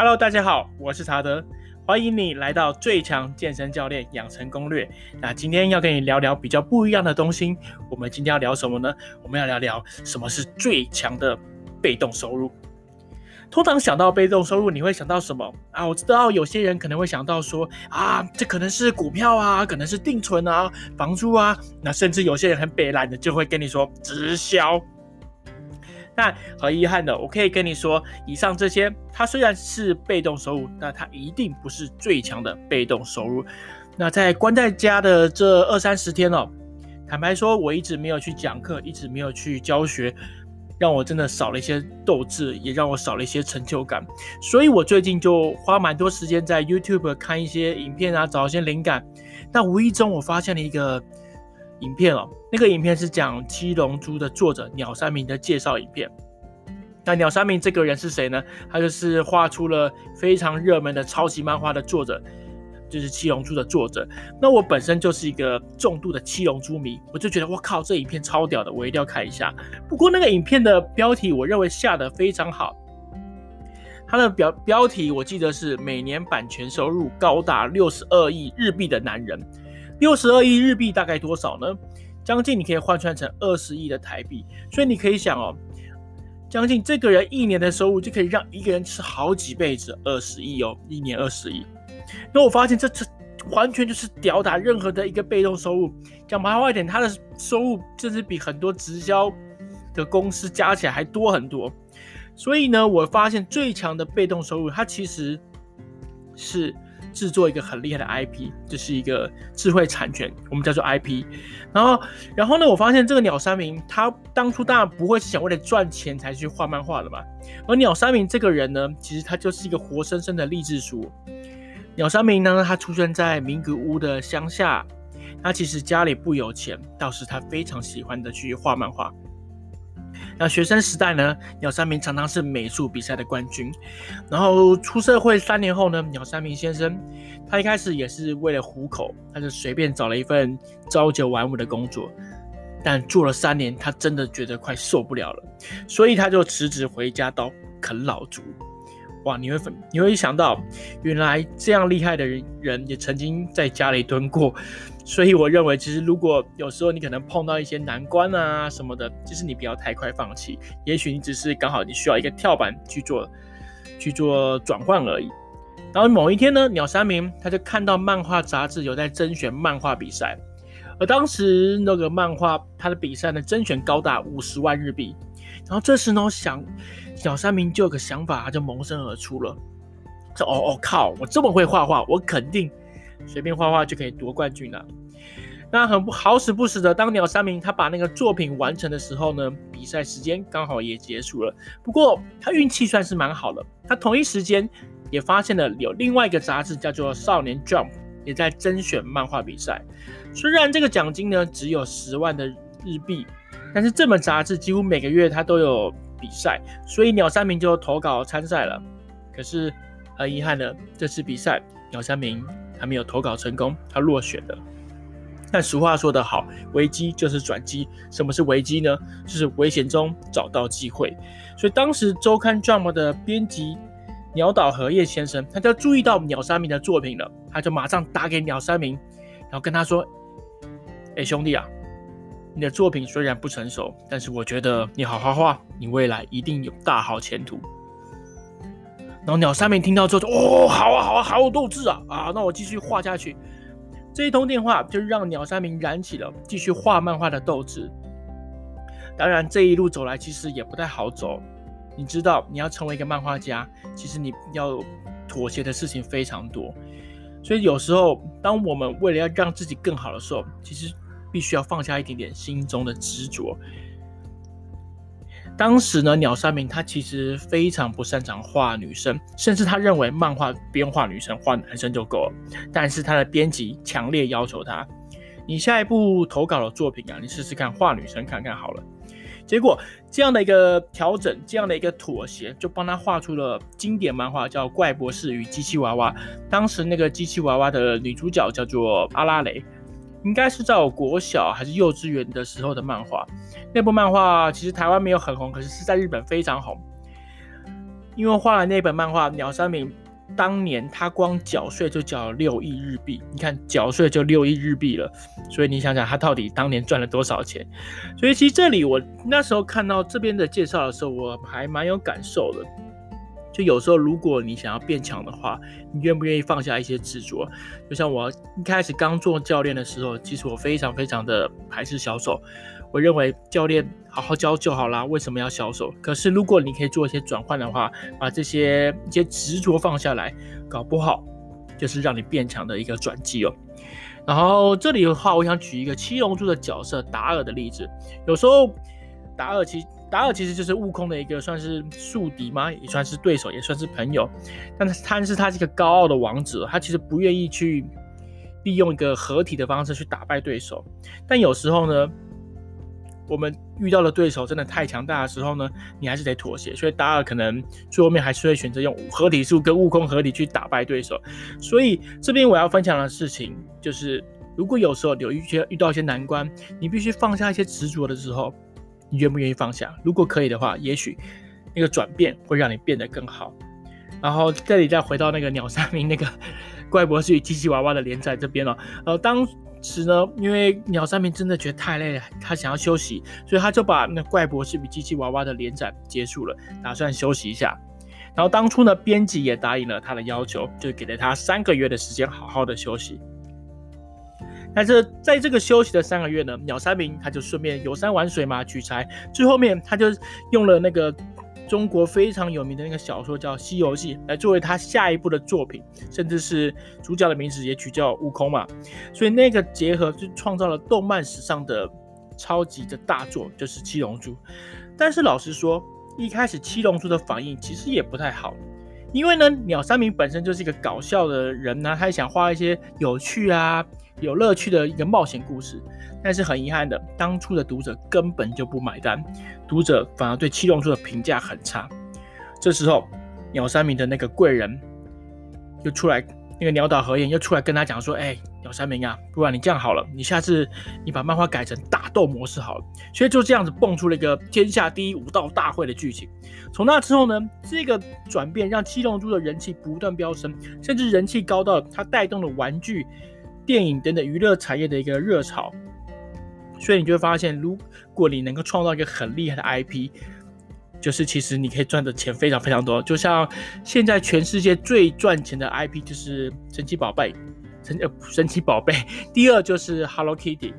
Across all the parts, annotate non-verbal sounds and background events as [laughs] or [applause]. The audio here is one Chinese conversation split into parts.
Hello，大家好，我是查德，欢迎你来到最强健身教练养成攻略。那今天要跟你聊聊比较不一样的东西。我们今天要聊什么呢？我们要聊聊什么是最强的被动收入。通常想到被动收入，你会想到什么啊？我知道有些人可能会想到说啊，这可能是股票啊，可能是定存啊，房租啊。那甚至有些人很北懒的，就会跟你说直销。但很遗憾的，我可以跟你说，以上这些，它虽然是被动收入，但它一定不是最强的被动收入。那在关在家的这二三十天哦，坦白说，我一直没有去讲课，一直没有去教学，让我真的少了一些斗志，也让我少了一些成就感。所以我最近就花蛮多时间在 YouTube 看一些影片啊，找一些灵感。但无意中我发现了一个。影片哦，那个影片是讲《七龙珠》的作者鸟山明的介绍影片。那鸟山明这个人是谁呢？他就是画出了非常热门的超级漫画的作者，就是《七龙珠》的作者。那我本身就是一个重度的《七龙珠》迷，我就觉得我靠，这影片超屌的，我一定要看一下。不过那个影片的标题，我认为下得非常好。它的标标题我记得是每年版权收入高达六十二亿日币的男人。六十二亿日币大概多少呢？将近你可以换算成二十亿的台币，所以你可以想哦，将近这个人一年的收入就可以让一个人吃好几辈子，二十亿哦，一年二十亿。那我发现这这完全就是吊打任何的一个被动收入。讲白话一点，他的收入甚至比很多直销的公司加起来还多很多。所以呢，我发现最强的被动收入，它其实是。制作一个很厉害的 IP，这是一个智慧产权，我们叫做 IP。然后，然后呢，我发现这个鸟山明，他当初当然不会是想为了赚钱才去画漫画的嘛。而鸟山明这个人呢，其实他就是一个活生生的励志书。鸟山明呢，他出生在名古屋的乡下，他其实家里不有钱，倒是他非常喜欢的去画漫画。那学生时代呢，鸟山明常常是美术比赛的冠军。然后出社会三年后呢，鸟山明先生他一开始也是为了糊口，他就随便找了一份朝九晚五的工作。但做了三年，他真的觉得快受不了了，所以他就辞职回家到啃老族。哇，你会你会想到，原来这样厉害的人人也曾经在家里蹲过。所以我认为，其实如果有时候你可能碰到一些难关啊什么的，其实你不要太快放弃。也许你只是刚好你需要一个跳板去做去做转换而已。然后某一天呢，鸟山明他就看到漫画杂志有在甄选漫画比赛，而当时那个漫画他的比赛呢，甄选高达五十万日币。然后这时呢，想鸟山明就有个想法，他就萌生而出了：说哦哦靠，我这么会画画，我肯定随便画画就可以夺冠军了。那很不好死不死的，当鸟山明他把那个作品完成的时候呢，比赛时间刚好也结束了。不过他运气算是蛮好的，他同一时间也发现了有另外一个杂志叫做《少年 Jump》，也在甄选漫画比赛。虽然这个奖金呢只有十万的日币，但是这本杂志几乎每个月他都有比赛，所以鸟山明就投稿参赛了。可是很遗憾的，这次比赛鸟山明还没有投稿成功，他落选了。但俗话说得好，危机就是转机。什么是危机呢？就是危险中找到机会。所以当时周刊《Jump》的编辑鸟岛和彦先生，他就注意到鸟山明的作品了，他就马上打给鸟山明，然后跟他说：“哎，兄弟啊，你的作品虽然不成熟，但是我觉得你好好画，你未来一定有大好前途。”然后鸟山明听到之后就：“哦，好啊，好啊，好有斗志啊！啊，那我继续画下去。”这一通电话就让鸟山明燃起了继续画漫画的斗志。当然，这一路走来其实也不太好走。你知道，你要成为一个漫画家，其实你要妥协的事情非常多。所以有时候，当我们为了要让自己更好的时候，其实必须要放下一点点心中的执着。当时呢，鸟山明他其实非常不擅长画女生，甚至他认为漫画不用画女生，画男生就够了。但是他的编辑强烈要求他：“你下一部投稿的作品啊，你试试看画女生看看好了。”结果这样的一个调整，这样的一个妥协，就帮他画出了经典漫画叫《怪博士与机器娃娃》。当时那个机器娃娃的女主角叫做阿拉蕾。应该是在我国小还是幼稚园的时候的漫画，那部漫画其实台湾没有很红，可是是在日本非常红。因为画了那本漫画，鸟山明当年他光缴税就缴了六亿日币，你看缴税就六亿日币了，所以你想想他到底当年赚了多少钱？所以其实这里我那时候看到这边的介绍的时候，我还蛮有感受的。有时候如果你想要变强的话，你愿不愿意放下一些执着？就像我一开始刚做教练的时候，其实我非常非常的排斥销售。我认为教练好好教就好啦，为什么要销售？可是如果你可以做一些转换的话，把这些一些执着放下来，搞不好就是让你变强的一个转机哦。然后这里的话，我想举一个七龙珠的角色达尔的例子。有时候达尔其达尔其实就是悟空的一个算是宿敌吗？也算是对手，也算是朋友。但是他是他是一个高傲的王者，他其实不愿意去利用一个合体的方式去打败对手。但有时候呢，我们遇到的对手真的太强大的时候呢，你还是得妥协。所以达尔可能最后面还是会选择用合体术跟悟空合体去打败对手。所以这边我要分享的事情就是，如果有时候有一些遇到一些难关，你必须放下一些执着的时候，你愿不愿意放下？如果可以的话，也许那个转变会让你变得更好。然后这里再回到那个鸟山明那个 [laughs] 怪博士与机器娃娃的连载这边了。呃，当。时呢，因为鸟山明真的觉得太累了，他想要休息，所以他就把那怪博士与机器娃娃的连载结束了，打算休息一下。然后当初呢，编辑也答应了他的要求，就给了他三个月的时间，好好的休息。但是在这个休息的三个月呢，鸟山明他就顺便游山玩水嘛，取材。最后面他就用了那个。中国非常有名的那个小说叫《西游记》，来作为他下一部的作品，甚至是主角的名字也取叫悟空嘛，所以那个结合就创造了动漫史上的超级的大作，就是《七龙珠》。但是老实说，一开始《七龙珠》的反应其实也不太好，因为呢，鸟山明本身就是一个搞笑的人呢、他也想画一些有趣啊、有乐趣的一个冒险故事。但是很遗憾的，当初的读者根本就不买单，读者反而对七龙珠的评价很差。这时候，鸟山明的那个贵人又出来，那个鸟岛和彦又出来跟他讲说：“哎，鸟山明啊，不然你这样好了，你下次你把漫画改成打斗模式好了。”所以就这样子蹦出了一个天下第一武道大会的剧情。从那之后呢，这个转变让七龙珠的人气不断飙升，甚至人气高到它带动了玩具、电影等等娱乐产业的一个热潮。所以你就会发现，如果你能够创造一个很厉害的 IP，就是其实你可以赚的钱非常非常多。就像现在全世界最赚钱的 IP 就是神奇宝贝，神呃神奇宝贝，第二就是 Hello Kitty，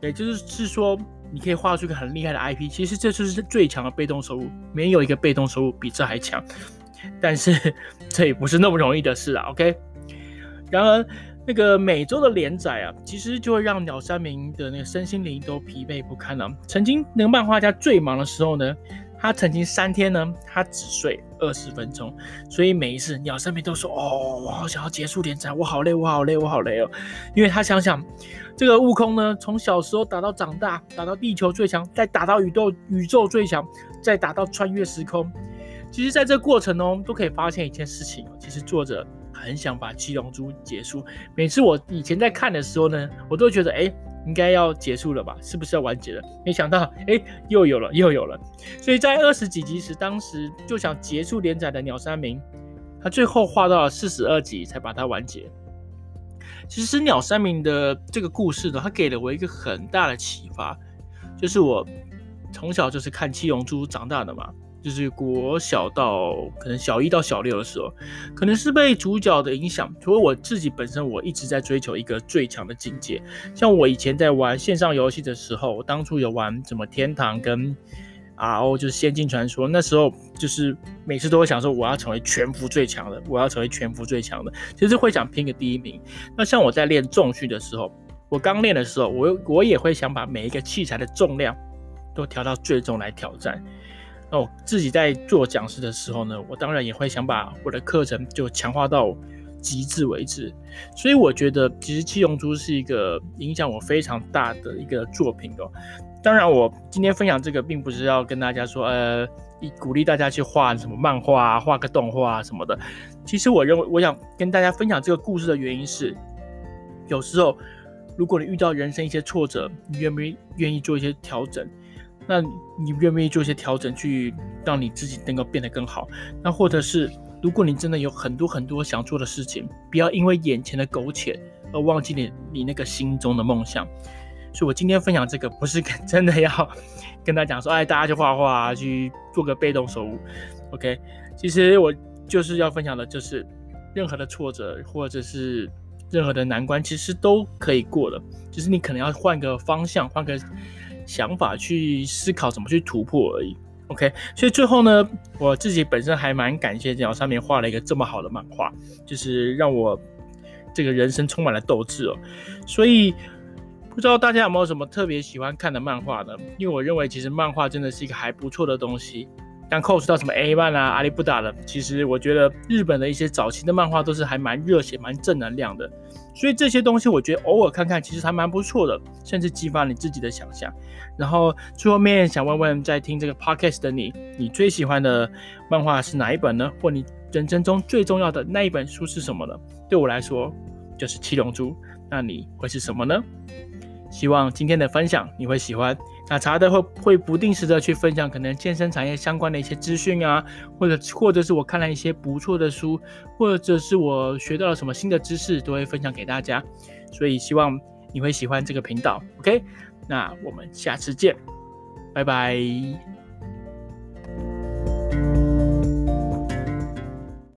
也就是是说你可以画出一个很厉害的 IP，其实这就是最强的被动收入，没有一个被动收入比这还强。但是 [laughs] 这也不是那么容易的事啊，OK？然而。那个每周的连载啊，其实就会让鸟山明的那个身心灵都疲惫不堪了。曾经那个漫画家最忙的时候呢，他曾经三天呢，他只睡二十分钟。所以每一次鸟山明都说：“哦，我好想要结束连载，我好累，我好累，我好累哦。”因为他想想，这个悟空呢，从小时候打到长大，打到地球最强，再打到宇宙宇宙最强，再打到穿越时空。其实，在这过程中，都可以发现一件事情，其实作者。很想把七龙珠结束。每次我以前在看的时候呢，我都觉得，哎，应该要结束了吧？是不是要完结了？没想到，哎，又有了，又有了。所以在二十几集时，当时就想结束连载的鸟山明，他最后画到了四十二集才把它完结。其实鸟山明的这个故事呢，他给了我一个很大的启发，就是我从小就是看七龙珠长大的嘛。就是国小到可能小一到小六的时候，可能是被主角的影响。除了我自己本身，我一直在追求一个最强的境界。像我以前在玩线上游戏的时候，我当初有玩什么天堂跟 RO，就是仙境传说。那时候就是每次都会想说，我要成为全服最强的，我要成为全服最强的，其实会想拼个第一名。那像我在练重训的时候，我刚练的时候，我我也会想把每一个器材的重量都调到最重来挑战。那我自己在做讲师的时候呢，我当然也会想把我的课程就强化到极致为止。所以我觉得，其实《七龙珠》是一个影响我非常大的一个作品哦。当然，我今天分享这个，并不是要跟大家说，呃，鼓励大家去画什么漫画啊，画个动画啊什么的。其实我认为，我想跟大家分享这个故事的原因是，有时候如果你遇到人生一些挫折，你愿不愿意做一些调整？那你愿不愿意做一些调整，去让你自己能够变得更好？那或者是，如果你真的有很多很多想做的事情，不要因为眼前的苟且而忘记你你那个心中的梦想。所以我今天分享这个，不是跟 [laughs] 真的要跟大家讲说，哎，大家去画画，去做个被动收入。OK，其实我就是要分享的，就是任何的挫折或者是任何的难关，其实都可以过的，就是你可能要换个方向，换个。想法去思考怎么去突破而已，OK。所以最后呢，我自己本身还蛮感谢电脑上面画了一个这么好的漫画，就是让我这个人生充满了斗志哦。所以不知道大家有没有什么特别喜欢看的漫画呢？因为我认为其实漫画真的是一个还不错的东西。但 cos 到什么 A 漫啊、阿里不达的，其实我觉得日本的一些早期的漫画都是还蛮热血、蛮正能量的。所以这些东西我觉得偶尔看看其实还蛮不错的，甚至激发你自己的想象。然后最后面想问问在听这个 podcast 的你，你最喜欢的漫画是哪一本呢？或你人生中最重要的那一本书是什么呢？对我来说就是《七龙珠》，那你会是什么呢？希望今天的分享你会喜欢。那查的会会不定时的去分享可能健身产业相关的一些资讯啊，或者或者是我看了一些不错的书，或者是我学到了什么新的知识，都会分享给大家。所以希望你会喜欢这个频道。OK，那我们下次见，拜拜。